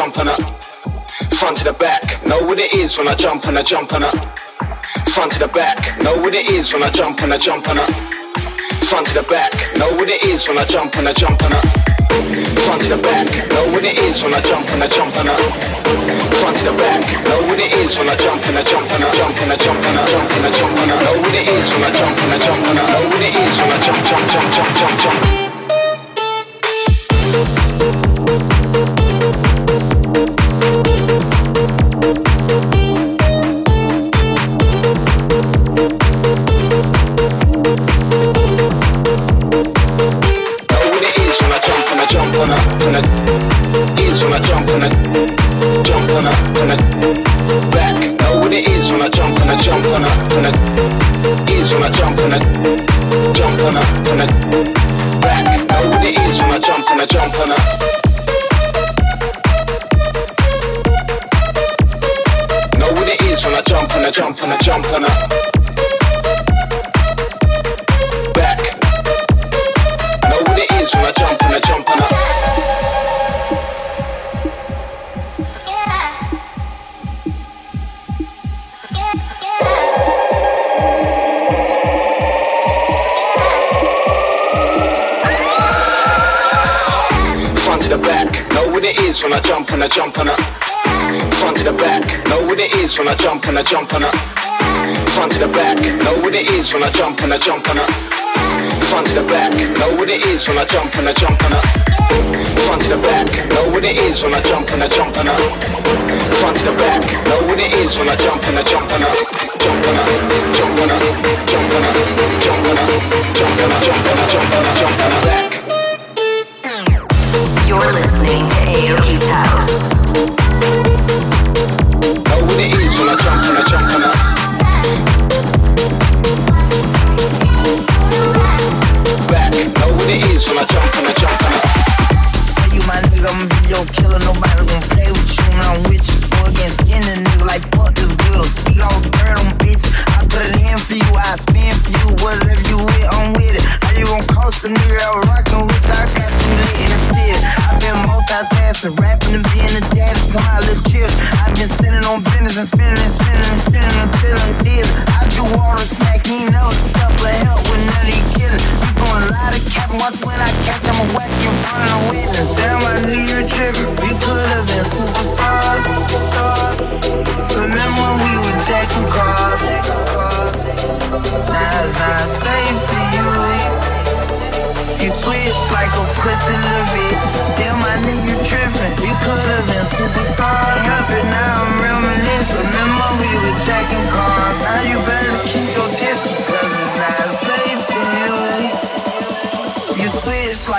Jumping up. Front to the back, know what it is when I jump and I jump on up. Front to the back, know what it is when I jump and I jump on up. Front to the back, know what it is when I jump and I jump on up. Front to the back, know what it is when I jump and I jump on up. Front to the back, know what it is when I jump and I jump on up. Jump and I jump on up. Jump and I jump on up. Know what it is when I jump and I jump on up. Know what it is when I jump, jump, jump, jump, jump, jump.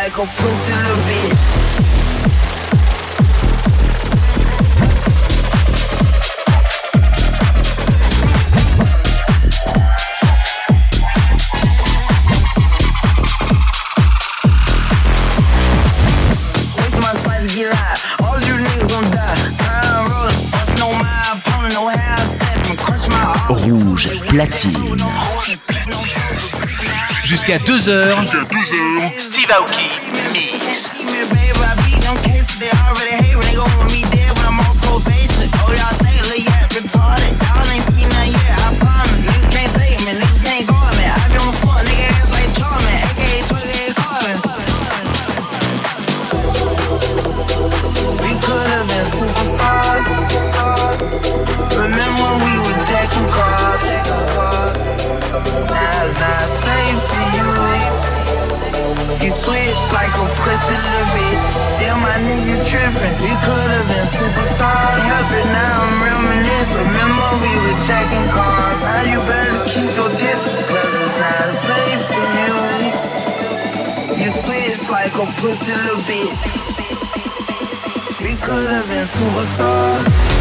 like a pussy to. Jusqu'à 2h. Steve Aoki, go checking cars. Now you better keep your distance, cause it's not safe for you. You twitch like a pussy little bitch. We could've been superstars.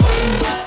Bye.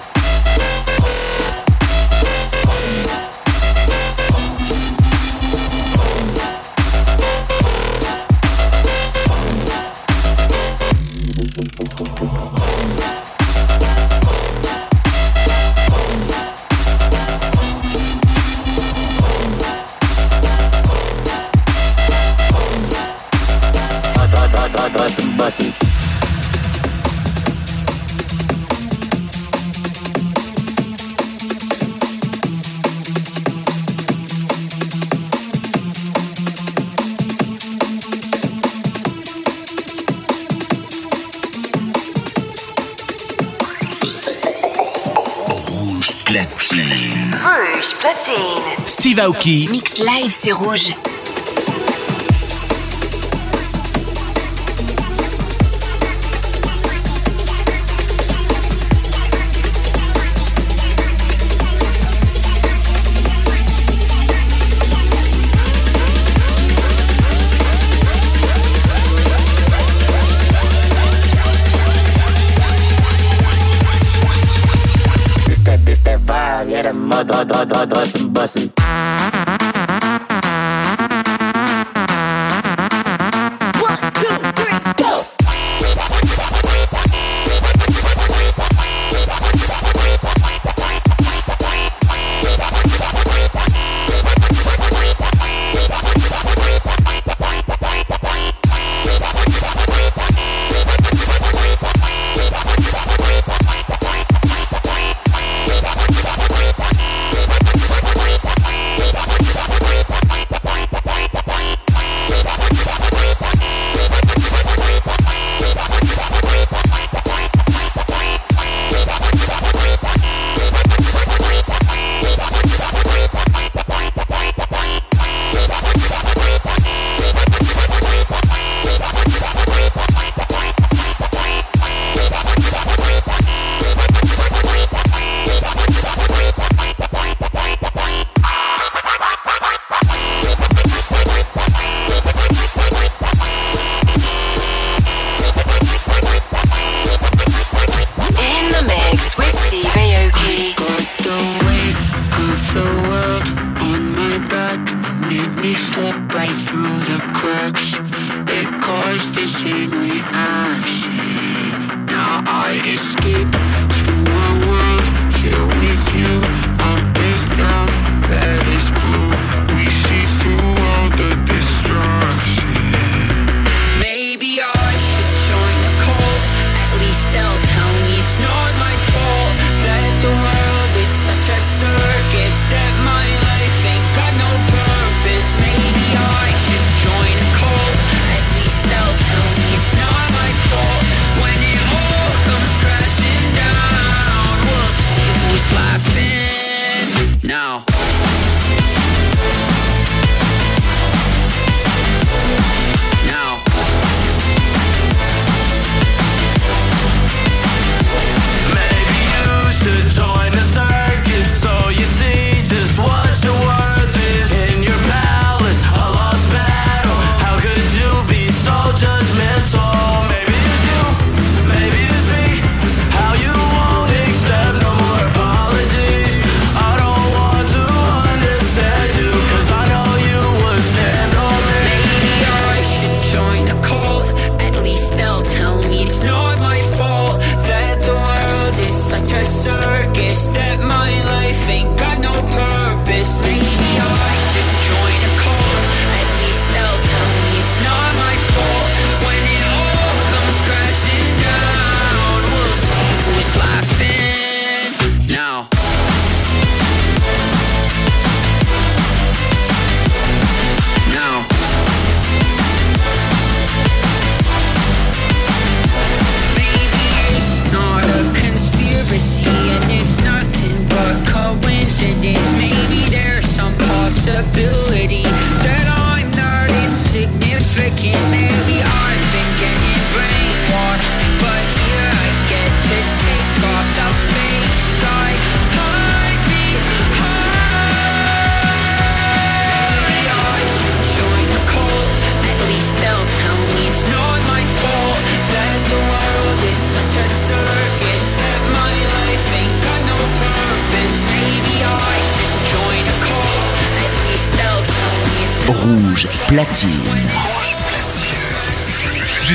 Steve Aoki. Mix live sur Rouge.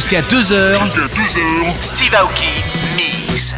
Jusqu'à 2h. Steve Aoki Mix.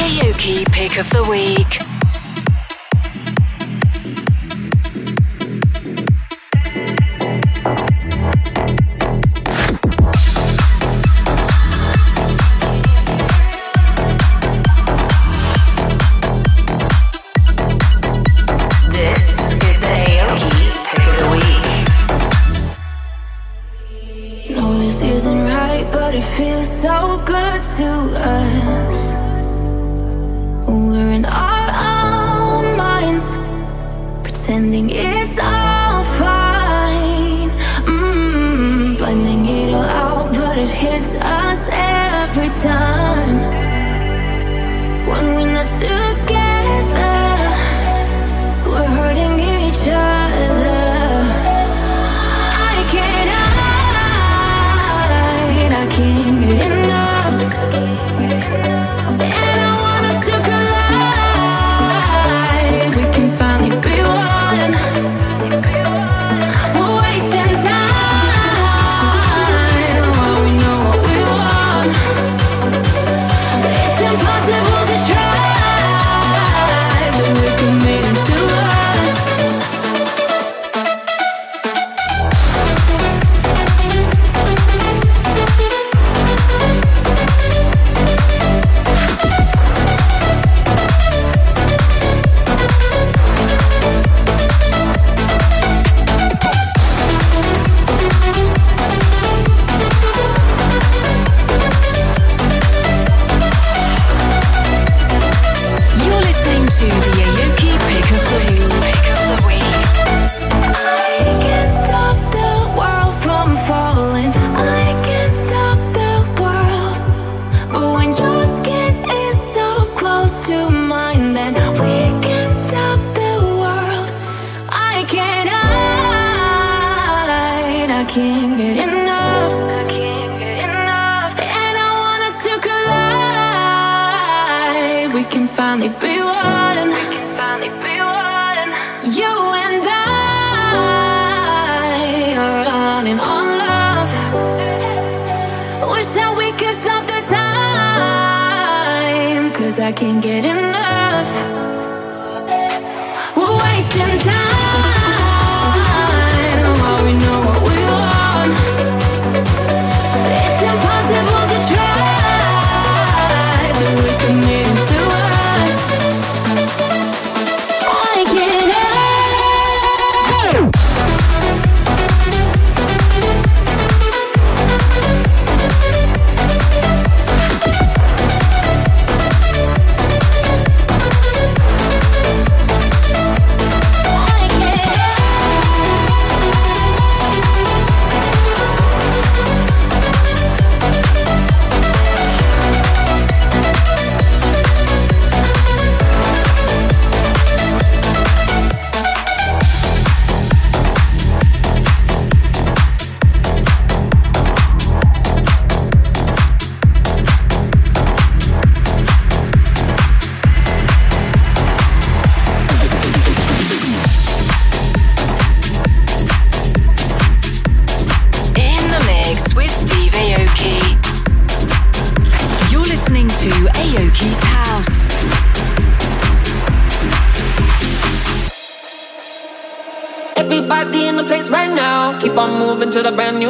Karaoke Pick of the Week.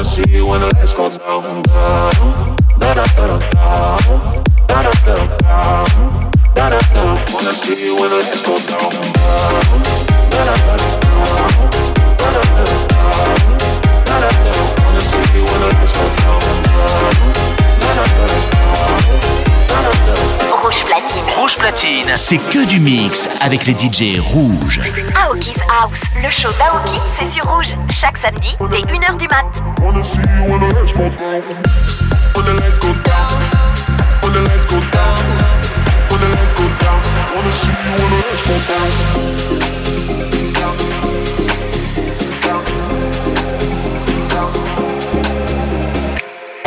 wanna see you when the lights go down, down, down down down down down, down da da down, da da. Wanna see you when the lights go down, down, down down down down, down down down. Wanna see you when the lights go down, down, down, down, down Rouge platine. Rouge platine, c'est que du mix avec les DJ rouges. Aoki's House, le show d'Aoki, c'est sur Rouge. Chaque samedi, dès 1h du mat. Wanna see you when the lights go down. When the lights go down. When the lights go down. When the lights go down. Wanna see you when the lights go down.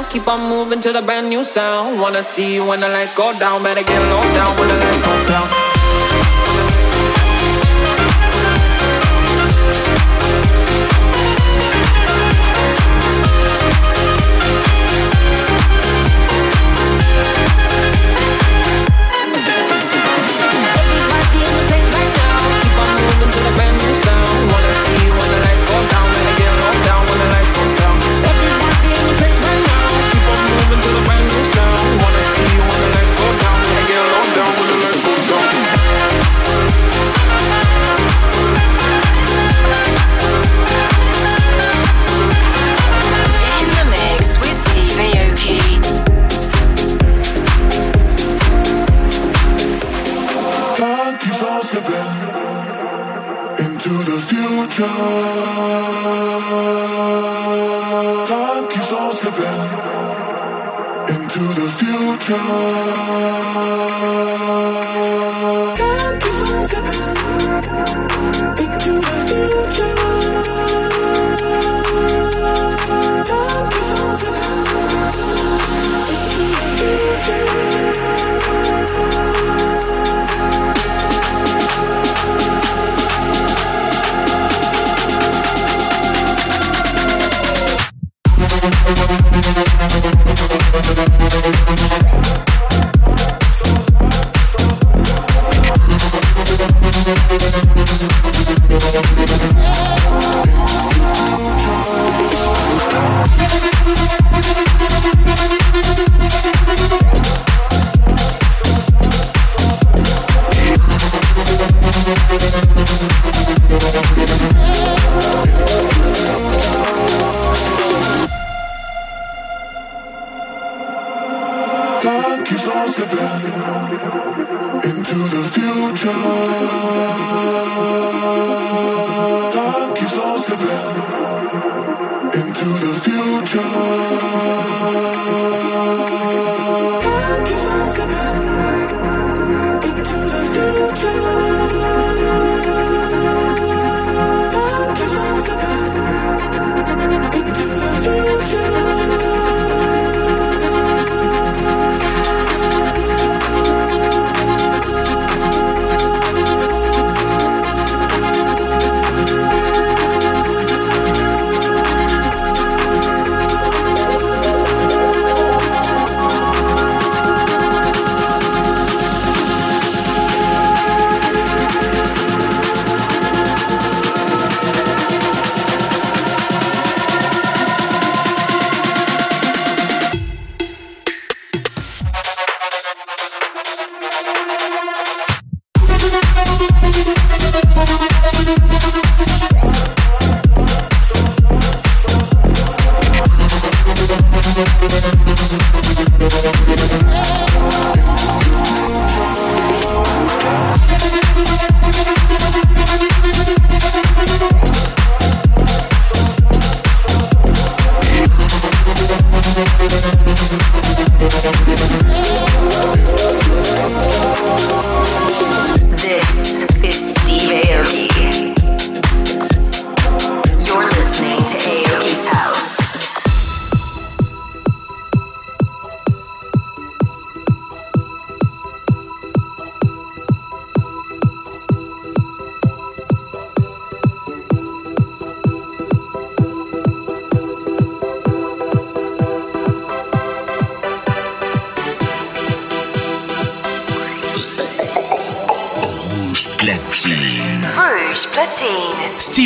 Now. Keep on moving to the brand new sound. Wanna see you when the lights go down. Better get low down when the lights go down. tomorrow.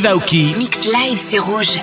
Steve Aoki. Mix live, c'est rouge.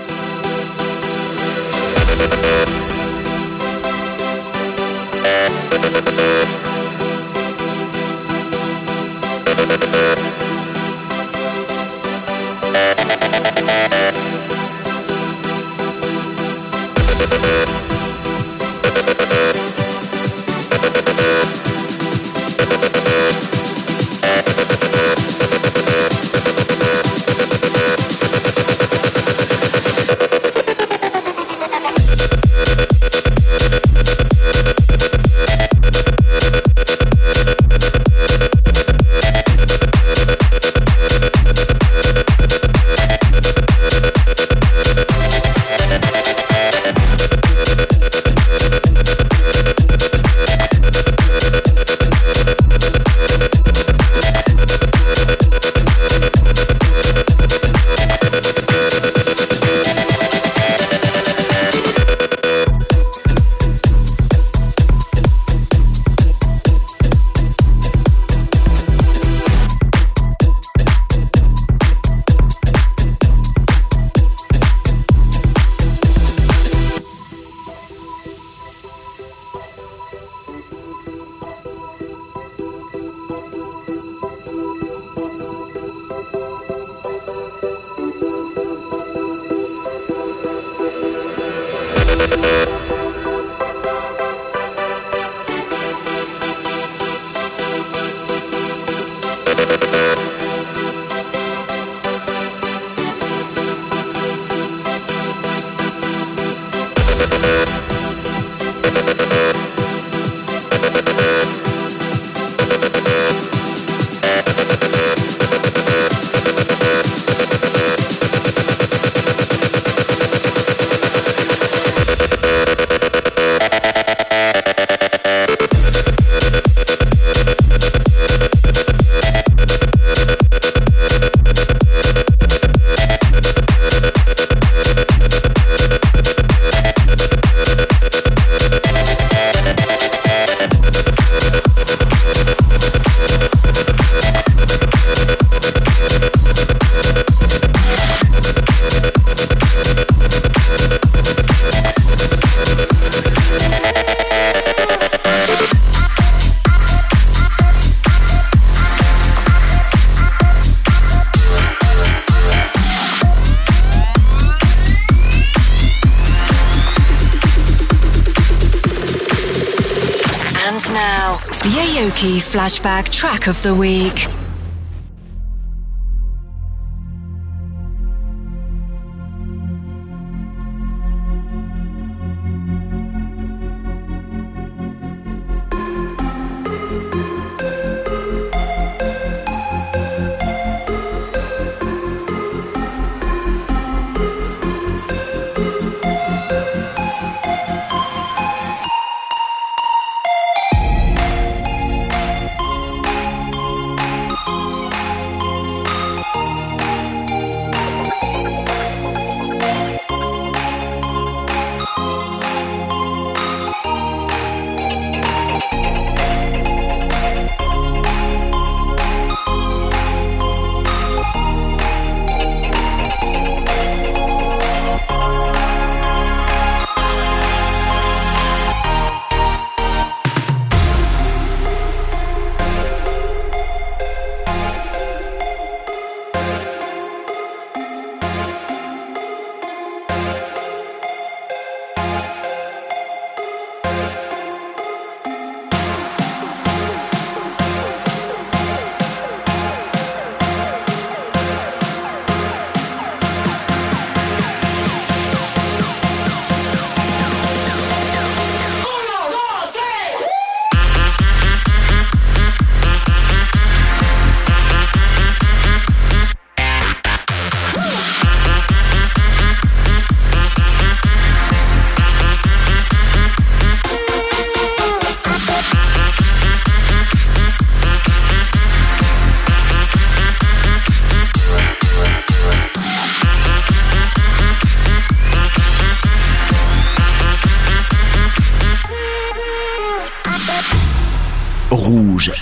The Aoki flashback Track of the Week.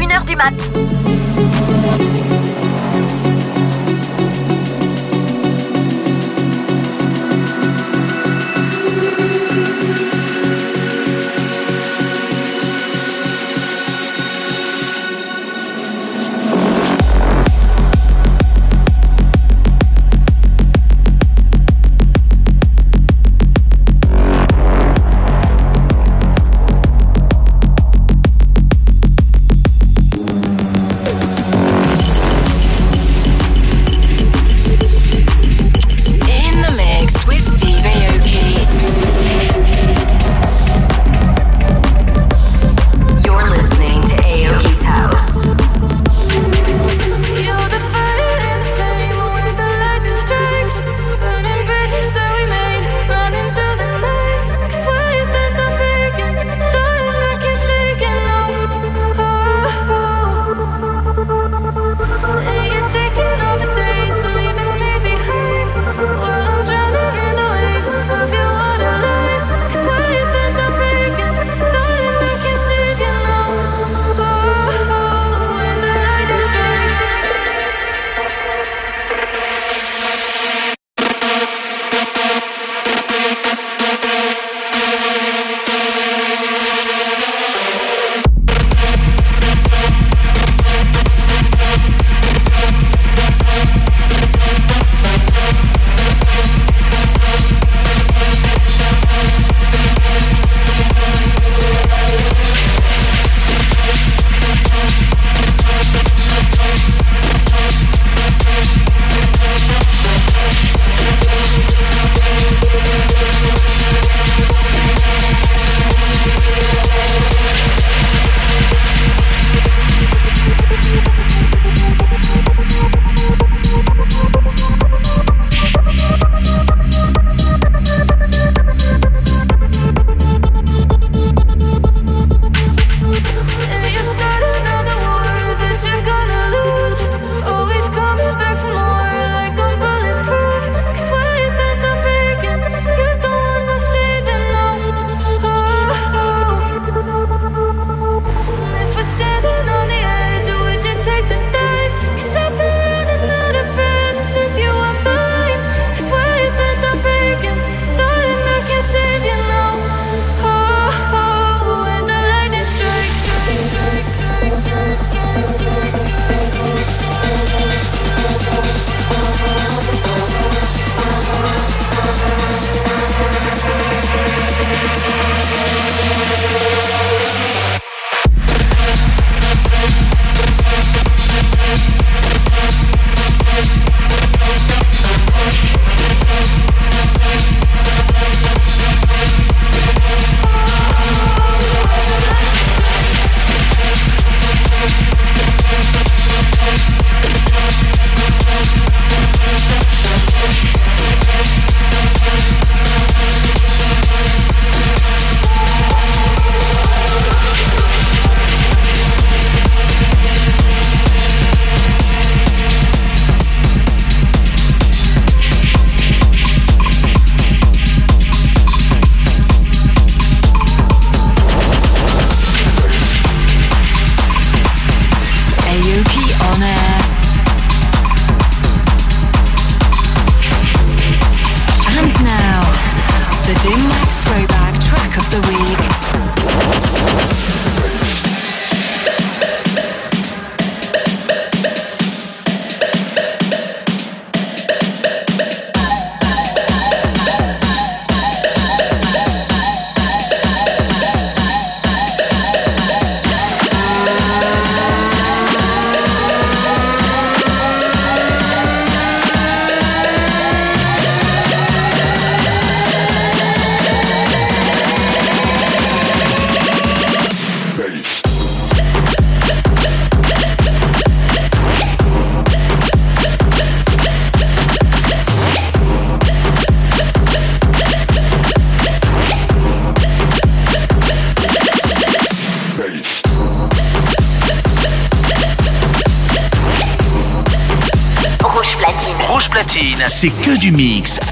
1h du mat'.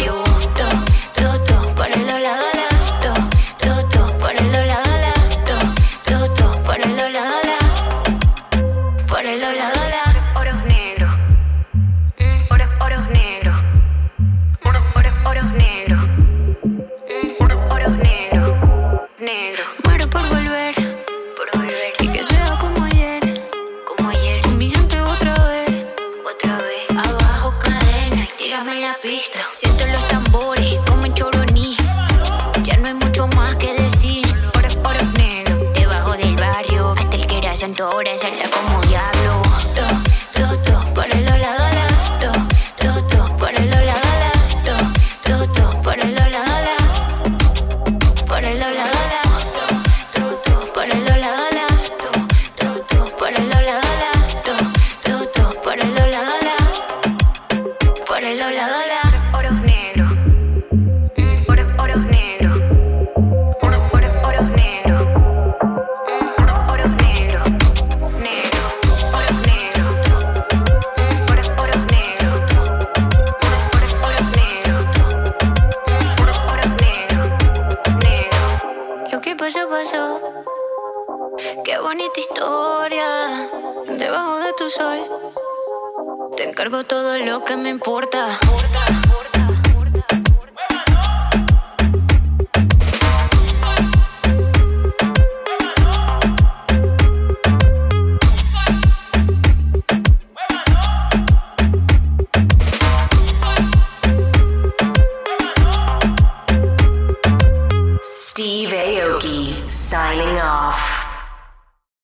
you.